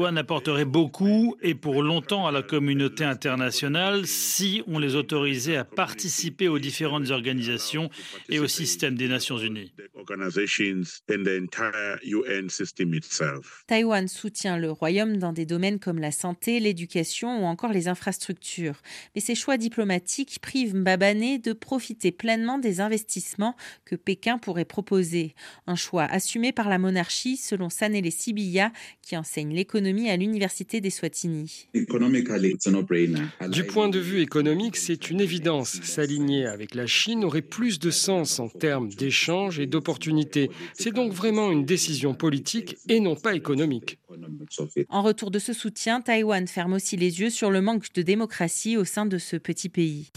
Taïwan apporterait beaucoup et pour longtemps à la communauté internationale si on les autorisait à participer aux différentes organisations et au système des Nations Unies. Taïwan soutient le royaume dans des domaines comme la santé, l'éducation ou encore les infrastructures. Mais ses choix diplomatiques privent Mbabané de profiter pleinement des investissements que Pékin pourrait proposer. Un choix assumé par la monarchie selon Sanele Sibiya qui enseigne l'économie à l'université des Swatini. Du point de vue économique, c'est une évidence. S'aligner avec la Chine aurait plus de sens en termes d'échanges et d'opportunités. C'est donc vraiment une décision politique et non pas économique. En retour de ce soutien, Taïwan ferme aussi les yeux sur le manque de démocratie au sein de ce petit pays.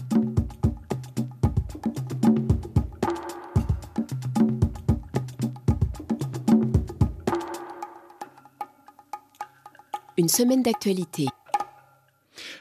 Une semaine d'actualité.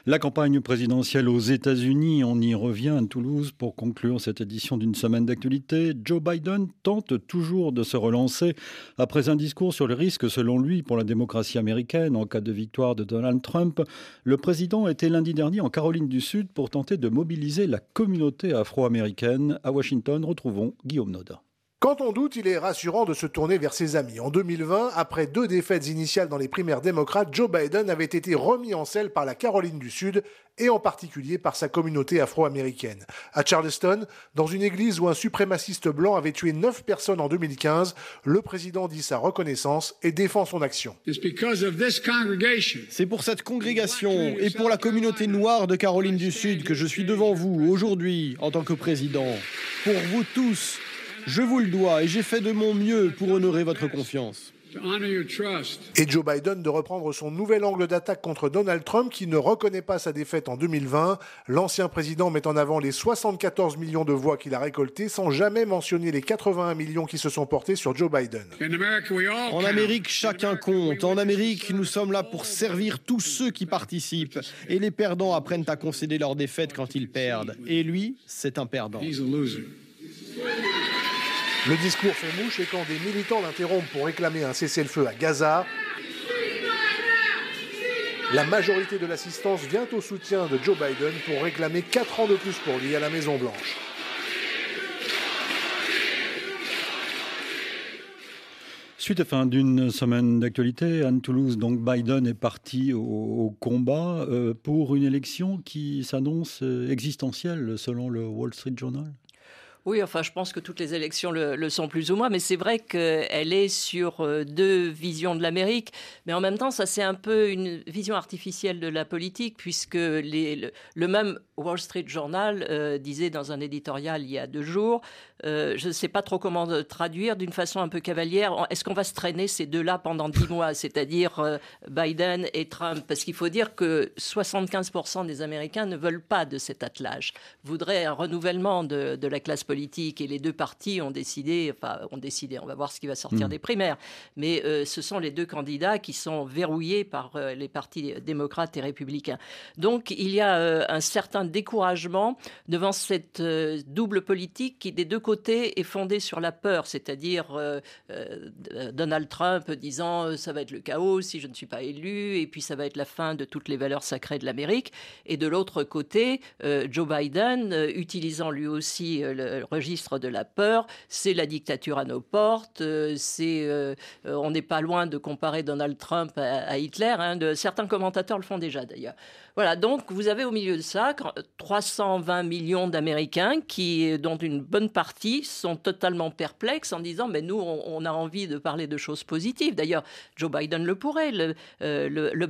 La campagne présidentielle aux États-Unis, on y revient à Toulouse pour conclure cette édition d'une semaine d'actualité. Joe Biden tente toujours de se relancer après un discours sur les risques, selon lui, pour la démocratie américaine en cas de victoire de Donald Trump. Le président était lundi dernier en Caroline du Sud pour tenter de mobiliser la communauté afro-américaine. À Washington, retrouvons Guillaume Noda. Quand on doute, il est rassurant de se tourner vers ses amis. En 2020, après deux défaites initiales dans les primaires démocrates, Joe Biden avait été remis en selle par la Caroline du Sud et en particulier par sa communauté afro-américaine. À Charleston, dans une église où un suprémaciste blanc avait tué neuf personnes en 2015, le président dit sa reconnaissance et défend son action. C'est pour cette congrégation et pour la communauté noire de Caroline du Sud que je suis devant vous aujourd'hui en tant que président. Pour vous tous, je vous le dois et j'ai fait de mon mieux pour honorer votre confiance. Et Joe Biden de reprendre son nouvel angle d'attaque contre Donald Trump qui ne reconnaît pas sa défaite en 2020. L'ancien président met en avant les 74 millions de voix qu'il a récoltées sans jamais mentionner les 81 millions qui se sont portés sur Joe Biden. En Amérique, chacun compte. En Amérique, nous sommes là pour servir tous ceux qui participent. Et les perdants apprennent à concéder leur défaite quand ils perdent. Et lui, c'est un perdant. Le discours fait mouche et quand des militants l'interrompent pour réclamer un cessez-le-feu à Gaza, la majorité de l'assistance vient au soutien de Joe Biden pour réclamer 4 ans de plus pour lui à la Maison-Blanche. Suite à fin d'une semaine d'actualité, Anne Toulouse, donc Biden est parti au, combat euh, pour une élection qui s'annonce euh, existentielle selon le Wall Street Journal. Oui, enfin, je pense que toutes les élections le, sont plus ou moins, mais c'est vrai qu'elle est sur euh, deux visions de l'Amérique, mais en même temps, ça c'est un peu une vision artificielle de la politique, puisque le, même Wall Street Journal euh, disait dans un éditorial il y a deux jours, euh, je ne sais pas trop comment traduire d'une façon un peu cavalière, est-ce qu'on va se traîner ces deux-là pendant dix mois, c'est-à-dire Biden et Trump? Parce qu'il faut dire que 75% des Américains ne veulent pas de cet attelage, voudraient un renouvellement de la classe politique politique et les deux partis ont décidé, enfin ont décidé, on va voir ce qui va sortir hmm. des primaires, mais euh, ce sont les deux candidats qui sont verrouillés par euh, les partis démocrates et républicains. Donc il y a euh, un certain découragement devant cette double politique qui des deux côtés est fondée sur la peur, c'est-à-dire Donald Trump disant ça va être le chaos si je ne suis pas élu et puis ça va être la fin de toutes les valeurs sacrées de l'Amérique, et de l'autre côté Joe Biden utilisant lui aussi le, registre de la peur, c'est la dictature à nos portes, euh, c'est, euh, euh, on n'est pas loin de comparer Donald Trump à, Hitler, hein, de, certains commentateurs le font déjà d'ailleurs. Voilà, donc vous avez au milieu de ça 320 millions d'Américains qui, dont une bonne partie, sont totalement perplexes en disant mais nous, on, a envie de parler de choses positives. D'ailleurs, Joe Biden le pourrait. Le, euh, le,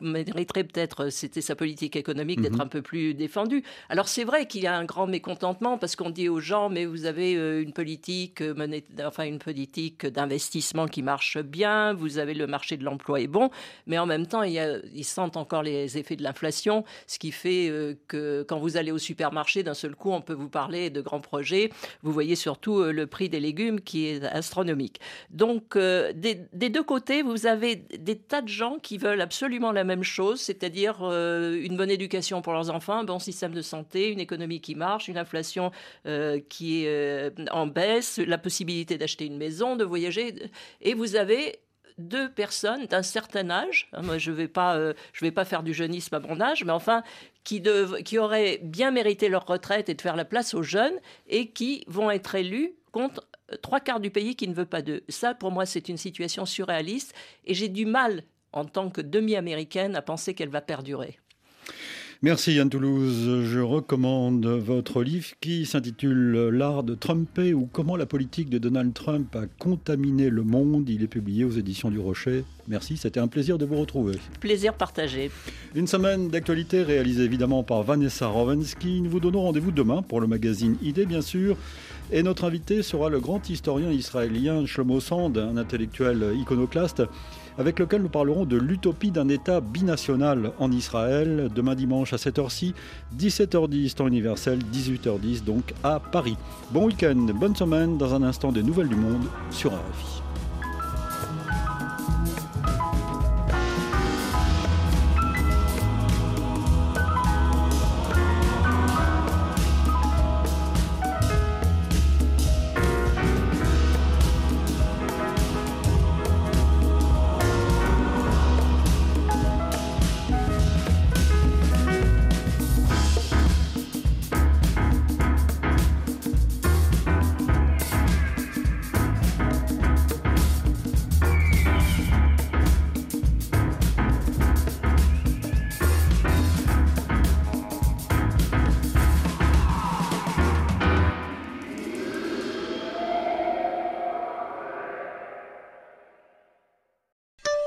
mériterait peut-être, c'était sa politique économique, d'être mhm. un peu plus défendue. Alors c'est vrai qu'il y a un grand mécontentement parce qu'on dit aux gens mais vous avez euh, une politique, euh, enfin une politique d'investissement qui marche bien, vous avez le marché de l'emploi est bon, mais en même temps il y a, ils sentent encore les effets de l'inflation, ce qui fait euh, que quand vous allez au supermarché, d'un seul coup, on peut vous parler de grands projets. Vous voyez surtout le prix des légumes qui est astronomique. Donc, euh, des, deux côtés, vous avez des tas de gens qui veulent absolument la même chose, c'est-à-dire une bonne éducation pour leurs enfants, un bon système de santé, une économie qui marche, une inflation qui est en baisse, la possibilité d'acheter une maison, de voyager. Et vous avez deux personnes d'un certain âge, hein, moi je ne vais, pas, euh, vais pas faire du jeunisme à mon âge, mais enfin, qui, qui auraient bien mérité leur retraite et de faire la place aux jeunes et qui vont être élus contre euh, trois quarts du pays qui ne veut pas d'eux. Ça, pour moi, c'est une situation surréaliste et j'ai du mal, en tant que demi-américaine, à penser qu'elle va perdurer. Merci Yann Toulouse. Je recommande votre livre qui s'intitule L'art de Trumper ou comment la politique de Donald Trump a contaminé le monde. Il est publié aux éditions du Rocher. Merci, c'était un plaisir de vous retrouver. Plaisir partagé. Une semaine d'actualité réalisée évidemment par Vanessa Rovensky. Nous vous donnons rendez-vous demain pour le magazine Idée bien sûr. Et notre invité sera le grand historien israélien Shlomo Sand, un intellectuel iconoclaste avec lequel nous parlerons de l'utopie d'un État binational en Israël, demain dimanche à 7h ci 17h10 temps universel, 18h10 donc à Paris. Bon week-end, bonne semaine, dans un instant des nouvelles du monde sur RFI.